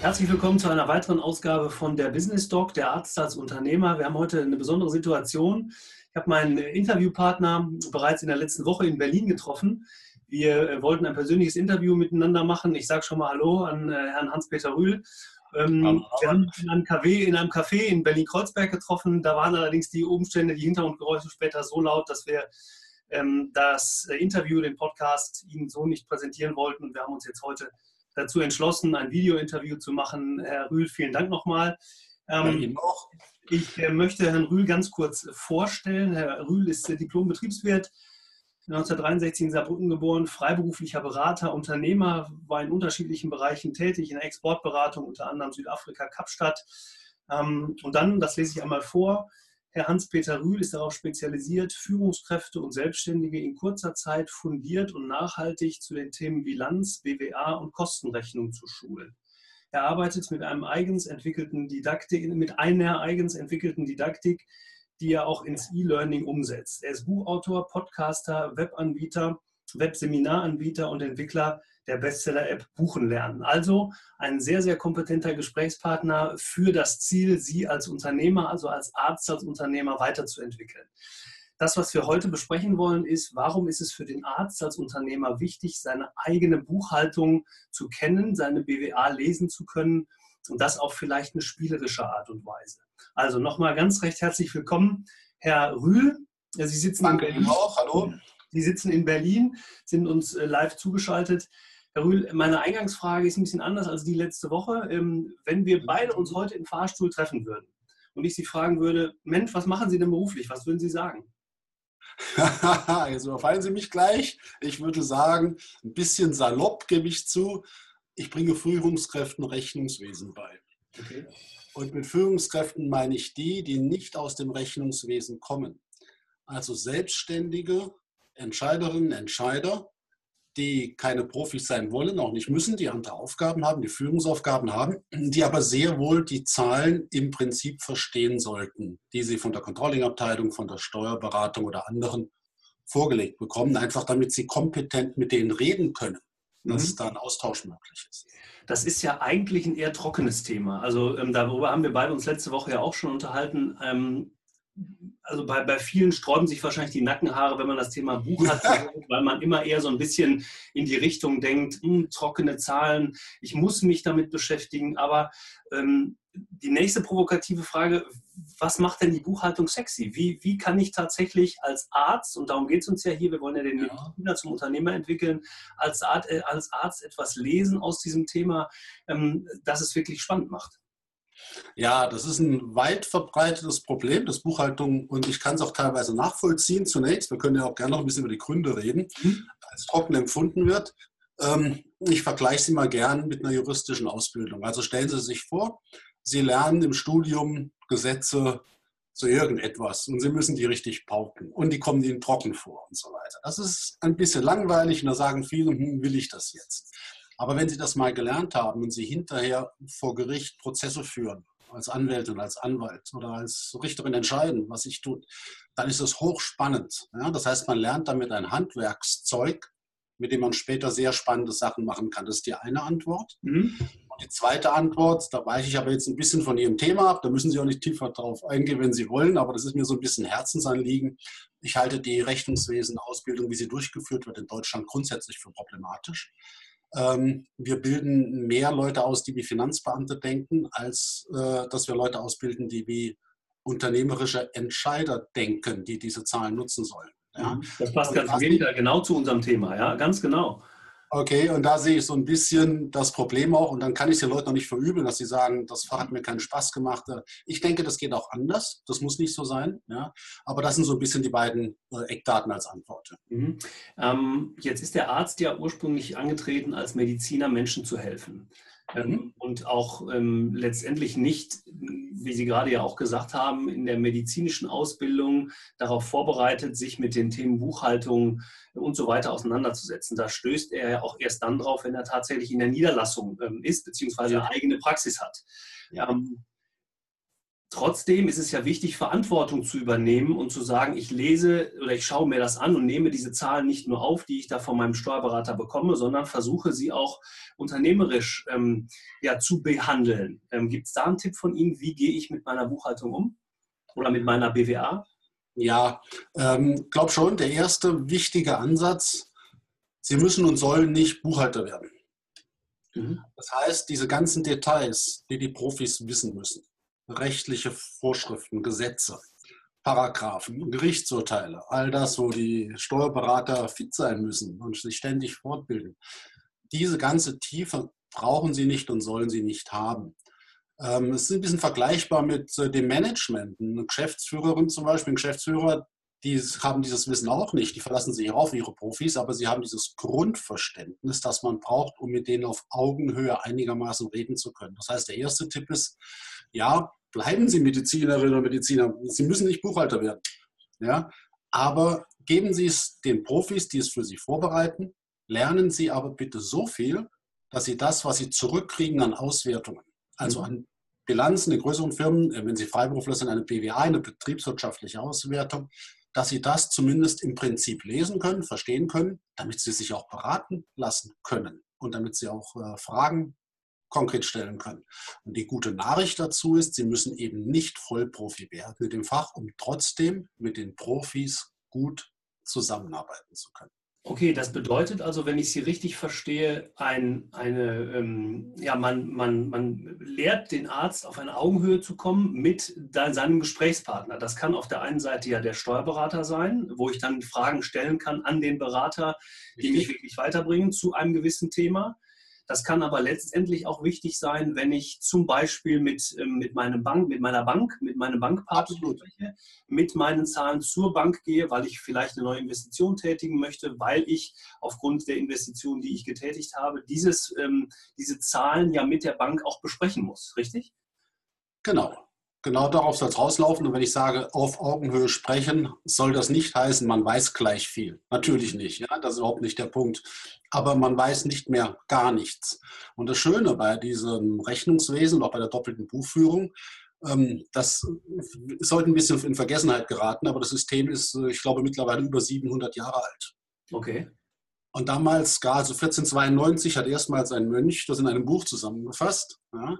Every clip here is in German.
Herzlich willkommen zu einer weiteren Ausgabe von der Business Doc, der Arzt als Unternehmer. Wir haben heute eine besondere Situation. Ich habe meinen Interviewpartner bereits in der letzten Woche in Berlin getroffen. Wir äh, wollten ein persönliches Interview miteinander machen. Ich sage schon mal Hallo an äh, Herrn Hans-Peter Rühl. Ähm, wir haben uns in einem, Café, in einem Café in Berlin-Kreuzberg getroffen. Da waren allerdings die Umstände, die Hintergrundgeräusche später so laut, dass wir ähm, das äh, Interview, den Podcast Ihnen so nicht präsentieren wollten. Und wir haben uns jetzt heute dazu entschlossen, ein Video-Interview zu machen. Herr Rühl, vielen Dank nochmal. Ähm, ich äh, möchte Herrn Rühl ganz kurz vorstellen. Herr Rühl ist äh, Diplom-Betriebswirt, 1963 in Saarbrücken geboren, freiberuflicher Berater, Unternehmer, war in unterschiedlichen Bereichen tätig, in der Exportberatung, unter anderem Südafrika, Kapstadt. Ähm, und dann, das lese ich einmal vor, Herr Hans-Peter Rühl ist darauf spezialisiert, Führungskräfte und Selbstständige in kurzer Zeit fundiert und nachhaltig zu den Themen Bilanz, BWA und Kostenrechnung zu schulen. Er arbeitet mit einem eigens entwickelten Didaktik, mit einer eigens entwickelten Didaktik, die er auch ins E-Learning umsetzt. Er ist Buchautor, Podcaster, Webanbieter, Webseminaranbieter und Entwickler der Bestseller-App Buchen lernen. Also ein sehr, sehr kompetenter Gesprächspartner für das Ziel, Sie als Unternehmer, also als Arzt, als Unternehmer weiterzuentwickeln. Das, was wir heute besprechen wollen, ist, warum ist es für den Arzt als Unternehmer wichtig, seine eigene Buchhaltung zu kennen, seine BWA lesen zu können und das auf vielleicht eine spielerische Art und Weise. Also nochmal ganz recht herzlich willkommen, Herr Rühl. Sie sitzen Danke Ihnen auch. Hallo. Sie sitzen in Berlin, sind uns äh, live zugeschaltet. Herr Rühl, meine Eingangsfrage ist ein bisschen anders als die letzte Woche. Ähm, wenn wir beide uns heute im Fahrstuhl treffen würden und ich Sie fragen würde, Mensch, was machen Sie denn beruflich? Was würden Sie sagen? Jetzt überfallen Sie mich gleich. Ich würde sagen, ein bisschen salopp gebe ich zu. Ich bringe Führungskräften Rechnungswesen bei. Okay. Und mit Führungskräften meine ich die, die nicht aus dem Rechnungswesen kommen. Also Selbstständige, Entscheiderinnen, Entscheider, die keine Profis sein wollen, auch nicht müssen, die andere Aufgaben haben, die Führungsaufgaben haben, die aber sehr wohl die Zahlen im Prinzip verstehen sollten, die sie von der Controllingabteilung, von der Steuerberatung oder anderen vorgelegt bekommen, einfach damit sie kompetent mit denen reden können, dass mhm. da ein Austausch möglich ist. Das ist ja eigentlich ein eher trockenes Thema. Also ähm, darüber haben wir beide uns letzte Woche ja auch schon unterhalten. Ähm, also bei, bei vielen sträuben sich wahrscheinlich die Nackenhaare, wenn man das Thema Buch hat, weil man immer eher so ein bisschen in die Richtung denkt, hm, trockene Zahlen, ich muss mich damit beschäftigen. Aber ähm, die nächste provokative Frage, was macht denn die Buchhaltung sexy? Wie, wie kann ich tatsächlich als Arzt, und darum geht es uns ja hier, wir wollen ja den ja. Mediziner zum Unternehmer entwickeln, als, Art, äh, als Arzt etwas lesen aus diesem Thema, ähm, dass es wirklich spannend macht? Ja, das ist ein weit verbreitetes Problem, das Buchhaltung, und ich kann es auch teilweise nachvollziehen zunächst. Wir können ja auch gerne noch ein bisschen über die Gründe reden, mhm. als trocken empfunden wird. Ähm, ich vergleiche sie mal gern mit einer juristischen Ausbildung. Also stellen Sie sich vor, Sie lernen im Studium Gesetze zu irgendetwas und Sie müssen die richtig pauken und die kommen Ihnen trocken vor und so weiter. Das ist ein bisschen langweilig und da sagen viele, hm, will ich das jetzt? Aber wenn Sie das mal gelernt haben und Sie hinterher vor Gericht Prozesse führen, als Anwältin, als Anwalt oder als Richterin entscheiden, was ich tue, dann ist es hochspannend. Ja? Das heißt, man lernt damit ein Handwerkszeug, mit dem man später sehr spannende Sachen machen kann. Das ist die eine Antwort. Mhm. Und die zweite Antwort, da weiche ich aber jetzt ein bisschen von Ihrem Thema ab, da müssen Sie auch nicht tiefer drauf eingehen, wenn Sie wollen, aber das ist mir so ein bisschen Herzensanliegen. Ich halte die Rechnungswesen-Ausbildung, wie sie durchgeführt wird, in Deutschland grundsätzlich für problematisch. Ähm, wir bilden mehr Leute aus, die wie Finanzbeamte denken, als äh, dass wir Leute ausbilden, die wie unternehmerische Entscheider denken, die diese Zahlen nutzen sollen. Ja. Mhm. Das passt ganz genau zu unserem Thema, ja, ganz genau. Okay, und da sehe ich so ein bisschen das Problem auch. Und dann kann ich es den Leuten noch nicht verübeln, dass sie sagen, das hat mir keinen Spaß gemacht. Ich denke, das geht auch anders. Das muss nicht so sein. Ja? Aber das sind so ein bisschen die beiden äh, Eckdaten als Antwort. Mhm. Ähm, jetzt ist der Arzt ja ursprünglich angetreten, als Mediziner Menschen zu helfen. Ähm, mhm. und auch ähm, letztendlich nicht, wie Sie gerade ja auch gesagt haben, in der medizinischen Ausbildung darauf vorbereitet, sich mit den Themen Buchhaltung und so weiter auseinanderzusetzen. Da stößt er ja auch erst dann drauf, wenn er tatsächlich in der Niederlassung ähm, ist, beziehungsweise eine eigene Praxis hat. Ja. Ähm, Trotzdem ist es ja wichtig, Verantwortung zu übernehmen und zu sagen, ich lese oder ich schaue mir das an und nehme diese Zahlen nicht nur auf, die ich da von meinem Steuerberater bekomme, sondern versuche sie auch unternehmerisch ähm, ja, zu behandeln. Ähm, Gibt es da einen Tipp von Ihnen, wie gehe ich mit meiner Buchhaltung um oder mit meiner BWA? Ja, ähm, glaube schon, der erste wichtige Ansatz, Sie müssen und sollen nicht Buchhalter werden. Mhm. Das heißt, diese ganzen Details, die die Profis wissen müssen, rechtliche Vorschriften, Gesetze, Paragraphen, Gerichtsurteile, all das, wo die Steuerberater fit sein müssen und sich ständig fortbilden. Diese ganze Tiefe brauchen sie nicht und sollen sie nicht haben. Ähm, es ist ein bisschen vergleichbar mit äh, dem Management. Eine Geschäftsführerin zum Beispiel, ein Geschäftsführer, die haben dieses Wissen auch nicht. Die verlassen sich auf ihre Profis, aber sie haben dieses Grundverständnis, das man braucht, um mit denen auf Augenhöhe einigermaßen reden zu können. Das heißt, der erste Tipp ist, ja, bleiben Sie Medizinerin oder Mediziner. Sie müssen nicht Buchhalter werden. Ja? Aber geben Sie es den Profis, die es für Sie vorbereiten. Lernen Sie aber bitte so viel, dass Sie das, was Sie zurückkriegen an Auswertungen, also mhm. an Bilanzen in größeren Firmen, äh, wenn Sie Freiberufler sind, eine BWA, eine betriebswirtschaftliche Auswertung, dass Sie das zumindest im Prinzip lesen können, verstehen können, damit Sie sich auch beraten lassen können und damit Sie auch äh, Fragen konkret stellen können. Und die gute Nachricht dazu ist, Sie müssen eben nicht Vollprofi werden mit dem Fach, um trotzdem mit den Profis gut zusammenarbeiten zu können. Okay, das bedeutet also, wenn ich Sie richtig verstehe, ein, eine, ähm, ja, man, man, man lehrt den Arzt auf eine Augenhöhe zu kommen mit seinem Gesprächspartner. Das kann auf der einen Seite ja der Steuerberater sein, wo ich dann Fragen stellen kann an den Berater, die mich wirklich weiterbringen zu einem gewissen Thema. Das kann aber letztendlich auch wichtig sein, wenn ich zum Beispiel mit, ähm, mit, meinem Bank, mit meiner Bank, mit meinem Bankpartner mit meinen Zahlen zur Bank gehe, weil ich vielleicht eine neue Investition tätigen möchte, weil ich aufgrund der Investition, die ich getätigt habe, dieses, ähm, diese Zahlen ja mit der Bank auch besprechen muss, richtig? Genau. Genau darauf soll es rauslaufen. Und wenn ich sage, auf Augenhöhe sprechen, soll das nicht heißen, man weiß gleich viel. Natürlich nicht. Ja? Das ist überhaupt nicht der Punkt. Aber man weiß nicht mehr gar nichts. Und das Schöne bei diesem Rechnungswesen und auch bei der doppelten Buchführung, ähm, das sollte ein bisschen in Vergessenheit geraten, aber das System ist, äh, ich glaube, mittlerweile über 700 Jahre alt. Okay. Und damals, also 1492, hat erstmals ein Mönch das in einem Buch zusammengefasst. Ja?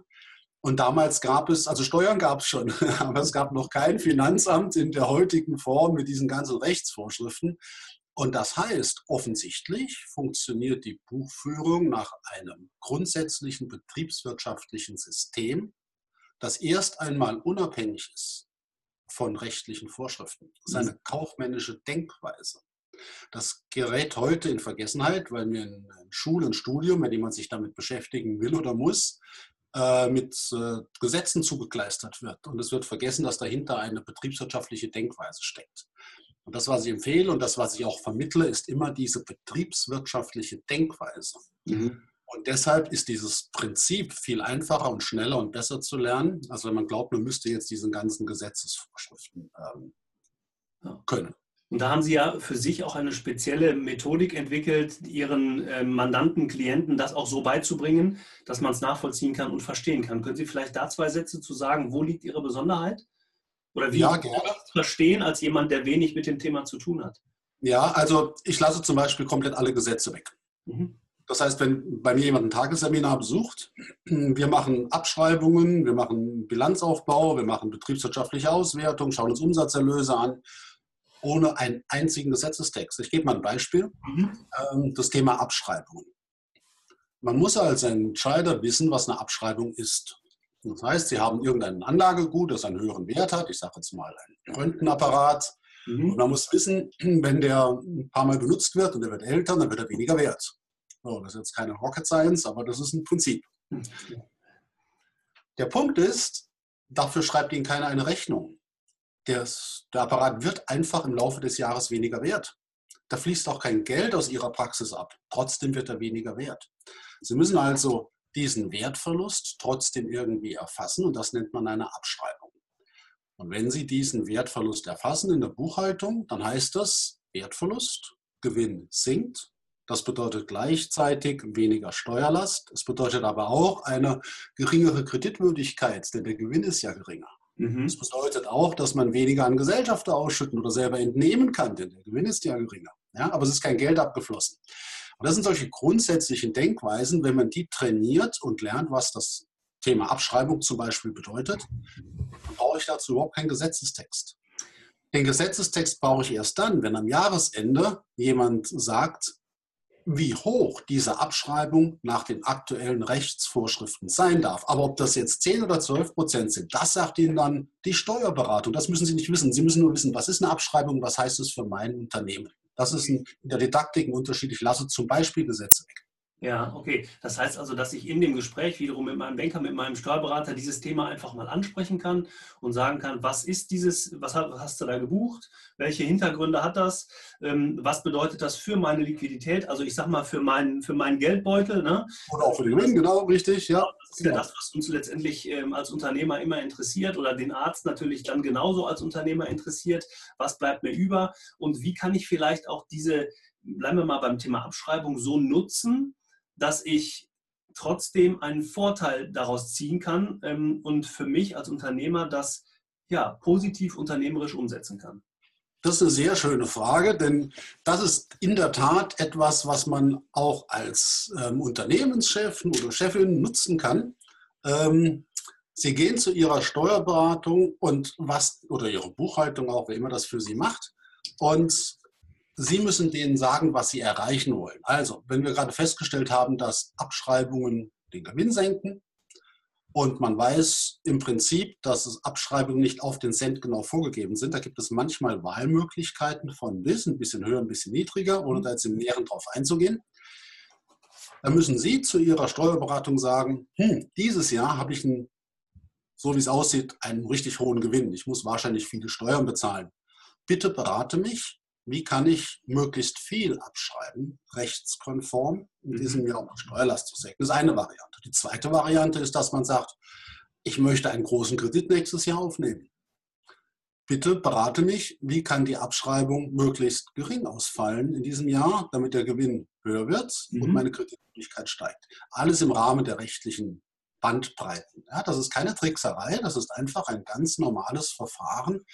Und damals gab es, also Steuern gab es schon, aber es gab noch kein Finanzamt in der heutigen Form mit diesen ganzen Rechtsvorschriften. Und das heißt, offensichtlich funktioniert die Buchführung nach einem grundsätzlichen betriebswirtschaftlichen System, das erst einmal unabhängig ist von rechtlichen Vorschriften. Das ist eine kaufmännische Denkweise. Das gerät heute in Vergessenheit, weil mir in und Studium, wenn jemand sich damit beschäftigen will oder muss, mit äh, Gesetzen zugekleistert wird. Und es wird vergessen, dass dahinter eine betriebswirtschaftliche Denkweise steckt. Und das, was ich empfehle und das, was ich auch vermittle, ist immer diese betriebswirtschaftliche Denkweise. Mhm. Und deshalb ist dieses Prinzip viel einfacher und schneller und besser zu lernen, als wenn man glaubt, man müsste jetzt diese ganzen Gesetzesvorschriften ähm, können. Und da haben Sie ja für sich auch eine spezielle Methodik entwickelt, Ihren äh, Mandanten, Klienten das auch so beizubringen, dass man es nachvollziehen kann und verstehen kann. Können Sie vielleicht da zwei Sätze zu sagen, wo liegt Ihre Besonderheit? Oder wie ja, gerne. verstehen als jemand, der wenig mit dem Thema zu tun hat? Ja, also ich lasse zum Beispiel komplett alle Gesetze weg. Mhm. Das heißt, wenn bei mir jemand ein Tagesseminar besucht, wir machen Abschreibungen, wir machen Bilanzaufbau, wir machen betriebswirtschaftliche Auswertung, schauen uns Umsatzerlöse an ohne einen einzigen Gesetzestext. Ich gebe mal ein Beispiel. Mhm. Ähm, das Thema Abschreibungen. Man muss als Entscheider wissen, was eine Abschreibung ist. Das heißt, Sie haben irgendein Anlagegut, das einen höheren Wert hat. Ich sage jetzt mal ein Röntgenapparat. Mhm. Und man muss wissen, wenn der ein paar Mal benutzt wird und der wird älter, dann wird er weniger wert. So, das ist jetzt keine Rocket Science, aber das ist ein Prinzip. Mhm. Der Punkt ist, dafür schreibt Ihnen keiner eine Rechnung des, der Apparat wird einfach im Laufe des Jahres weniger wert. Da fließt auch kein Geld aus Ihrer Praxis ab. Trotzdem wird er weniger wert. Sie müssen also diesen Wertverlust trotzdem irgendwie erfassen und das nennt man eine Abschreibung. Und wenn Sie diesen Wertverlust erfassen in der Buchhaltung, dann heißt das Wertverlust, Gewinn sinkt. Das bedeutet gleichzeitig weniger Steuerlast. Es bedeutet aber auch eine geringere Kreditwürdigkeit, denn der Gewinn ist ja geringer. Mhm. Das bedeutet auch, dass man weniger an Gesellschafter ausschütten oder selber entnehmen kann, denn der Gewinn ist ja geringer. Ja, aber es ist kein Geld abgeflossen. Und das sind solche grundsätzlichen Denkweisen, wenn man die trainiert und lernt, was das Thema Abschreibung zum Beispiel bedeutet, dann brauche ich dazu überhaupt keinen Gesetzestext. Den Gesetzestext brauche ich erst dann, wenn am Jahresende jemand sagt, wie hoch diese Abschreibung nach den aktuellen Rechtsvorschriften sein darf. Aber ob das jetzt 10 oder 12 Prozent sind, das sagt Ihnen dann die Steuerberatung. Das müssen Sie nicht wissen. Sie müssen nur wissen, was ist eine Abschreibung, was heißt es für mein Unternehmen. Das ist in der Didaktik ein Unterschied. Ich lasse zum Beispiel Gesetze weg. Ja, okay. Das heißt also, dass ich in dem Gespräch wiederum mit meinem Banker, mit meinem Steuerberater dieses Thema einfach mal ansprechen kann und sagen kann, was ist dieses, was hast du da gebucht, welche Hintergründe hat das, ähm, was bedeutet das für meine Liquidität, also ich sag mal für meinen, für meinen Geldbeutel. Ne? Oder auch für den Gewinn, genau, richtig, ja. Das ist ja das, was uns letztendlich ähm, als Unternehmer immer interessiert oder den Arzt natürlich dann genauso als Unternehmer interessiert. Was bleibt mir über und wie kann ich vielleicht auch diese, bleiben wir mal beim Thema Abschreibung, so nutzen, dass ich trotzdem einen Vorteil daraus ziehen kann ähm, und für mich als Unternehmer das ja, positiv unternehmerisch umsetzen kann? Das ist eine sehr schöne Frage, denn das ist in der Tat etwas, was man auch als ähm, Unternehmenschef oder Chefin nutzen kann. Ähm, Sie gehen zu Ihrer Steuerberatung und was oder Ihre Buchhaltung auch, wer immer das für Sie macht, und Sie müssen denen sagen, was Sie erreichen wollen. Also, wenn wir gerade festgestellt haben, dass Abschreibungen den Gewinn senken und man weiß im Prinzip, dass Abschreibungen nicht auf den Cent genau vorgegeben sind, da gibt es manchmal Wahlmöglichkeiten von bis, ein bisschen höher, ein bisschen niedriger, ohne da jetzt im Näheren drauf einzugehen. Dann müssen Sie zu Ihrer Steuerberatung sagen, hm, dieses Jahr habe ich einen, so wie es aussieht, einen richtig hohen Gewinn. Ich muss wahrscheinlich viele Steuern bezahlen. Bitte berate mich, wie kann ich möglichst viel abschreiben, rechtskonform, in diesem mhm. Jahr um die Steuerlast zu senken. Das ist eine Variante. Die zweite Variante ist, dass man sagt, ich möchte einen großen Kredit nächstes Jahr aufnehmen. Bitte berate mich, wie kann die Abschreibung möglichst gering ausfallen in diesem Jahr, damit der Gewinn höher wird mhm. und meine Kreditmöglichkeit steigt. Alles im Rahmen der rechtlichen Bandbreiten. Ja, das ist keine Trickserei, das ist einfach ein ganz normales Verfahren,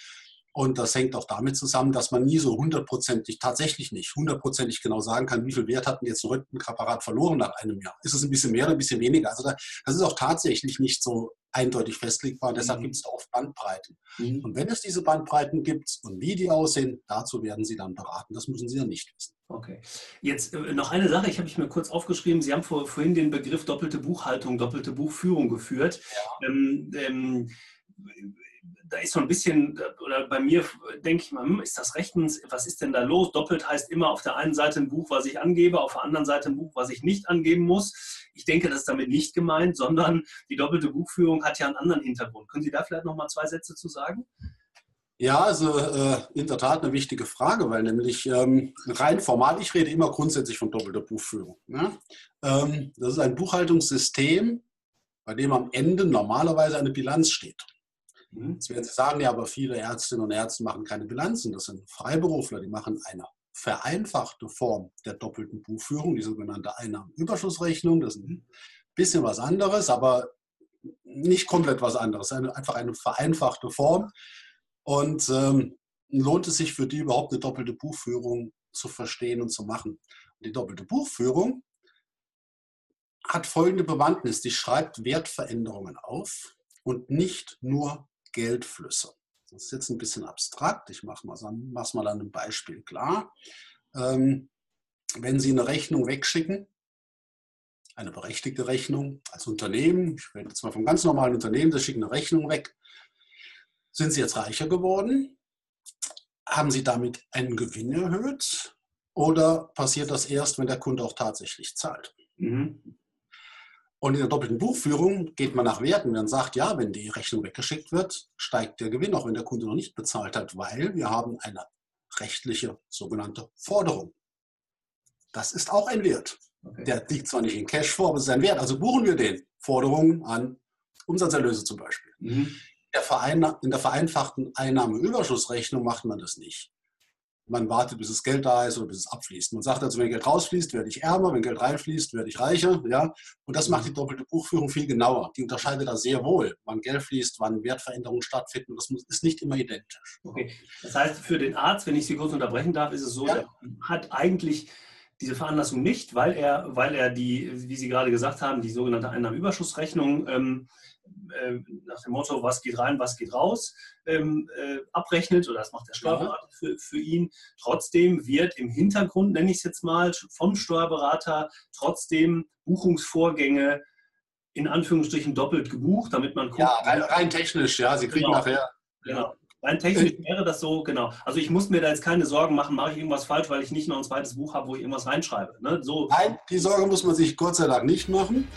und das hängt auch damit zusammen, dass man nie so hundertprozentig, tatsächlich nicht, hundertprozentig genau sagen kann, wie viel Wert hat denn jetzt ein Röntgenpräparat verloren nach einem Jahr. Ist es ein bisschen mehr oder ein bisschen weniger? Also das ist auch tatsächlich nicht so eindeutig festlegbar. Deshalb mhm. gibt es da oft Bandbreiten. Mhm. Und wenn es diese Bandbreiten gibt und wie die aussehen, dazu werden Sie dann beraten. Das müssen Sie dann nicht wissen. Okay. Jetzt äh, noch eine Sache, ich habe ich mir kurz aufgeschrieben. Sie haben vor, vorhin den Begriff doppelte Buchhaltung, doppelte Buchführung geführt. Ja. Ähm, ähm, da ist so ein bisschen, oder bei mir denke ich mal, hm, ist das rechtens, was ist denn da los? Doppelt heißt immer auf der einen Seite ein Buch, was ich angebe, auf der anderen Seite ein Buch, was ich nicht angeben muss. Ich denke, das ist damit nicht gemeint, sondern die doppelte Buchführung hat ja einen anderen Hintergrund. Können Sie da vielleicht noch mal zwei Sätze zu sagen? Ja, also äh, in der Tat eine wichtige Frage, weil nämlich ähm, rein formal, ich rede immer grundsätzlich von doppelter Buchführung. Ne? Ähm, das ist ein Buchhaltungssystem, bei dem am Ende normalerweise eine Bilanz steht. Mhm. Jetzt werden Sie sagen, ja, aber viele Ärztinnen und Ärzte machen keine Bilanzen. Das sind Freiberufler, die machen eine vereinfachte Form der doppelten Buchführung, die sogenannte Einnahmenüberschussrechnung. Das ist ein bisschen was anderes, aber nicht komplett was anderes. Eine, einfach eine vereinfachte Form. Und ähm, lohnt es sich für die überhaupt eine doppelte Buchführung zu verstehen und zu machen. Die doppelte Buchführung hat folgende Bewandtnis. Die schreibt Wertveränderungen auf und nicht nur Geldflüsse. Das ist jetzt ein bisschen abstrakt. Ich mache es mal, mal an einem Beispiel klar. Ähm, wenn Sie eine Rechnung wegschicken, eine berechtigte Rechnung als Unternehmen, ich rede jetzt mal vom ganz normalen Unternehmen, Sie schicken eine Rechnung weg, sind Sie jetzt reicher geworden? Haben Sie damit einen Gewinn erhöht? Oder passiert das erst, wenn der Kunde auch tatsächlich zahlt? Mhm. Und in der doppelten Buchführung geht man nach Werten. Man sagt, ja, wenn die Rechnung weggeschickt wird, steigt der Gewinn, auch wenn der Kunde noch nicht bezahlt hat, weil wir haben eine rechtliche sogenannte Forderung. Das ist auch ein Wert. Okay. Der liegt zwar nicht in Cash vor, aber es ist ein Wert. Also buchen wir den. Forderungen an Umsatzerlöse zum Beispiel. Mhm. Der in der vereinfachten Einnahmeüberschussrechnung macht man das nicht. Man wartet, bis das Geld da ist oder bis es abfließt. Man sagt also, wenn Geld rausfließt, werde ich ärmer, wenn Geld reinfließt, werde ich reicher. Ja? Und das macht die doppelte Buchführung viel genauer. Die unterscheidet da sehr wohl, wann Geld fließt, wann Wertveränderungen stattfinden. Das ist nicht immer identisch. Okay. Das heißt, für den Arzt, wenn ich Sie kurz unterbrechen darf, ist es so, ja. er hat eigentlich diese Veranlassung nicht, weil er, weil er die, wie Sie gerade gesagt haben, die sogenannte Einnahmenüberschussrechnung ähm, äh, nach dem Motto, was geht rein, was geht raus, ähm, äh, abrechnet oder das macht der Steuerberater für, für ihn. Trotzdem wird im Hintergrund, nenne ich es jetzt mal, vom Steuerberater trotzdem Buchungsvorgänge in Anführungsstrichen doppelt gebucht, damit man guckt. Ja, rein, rein technisch, ja, Sie kriegen genau. nachher. Genau. Rein technisch wäre das so, genau. Also ich muss mir da jetzt keine Sorgen machen, mache ich irgendwas falsch, weil ich nicht noch ein zweites Buch habe, wo ich irgendwas reinschreibe. Ne? So. Nein, die Sorge muss man sich Gott sei Dank nicht machen.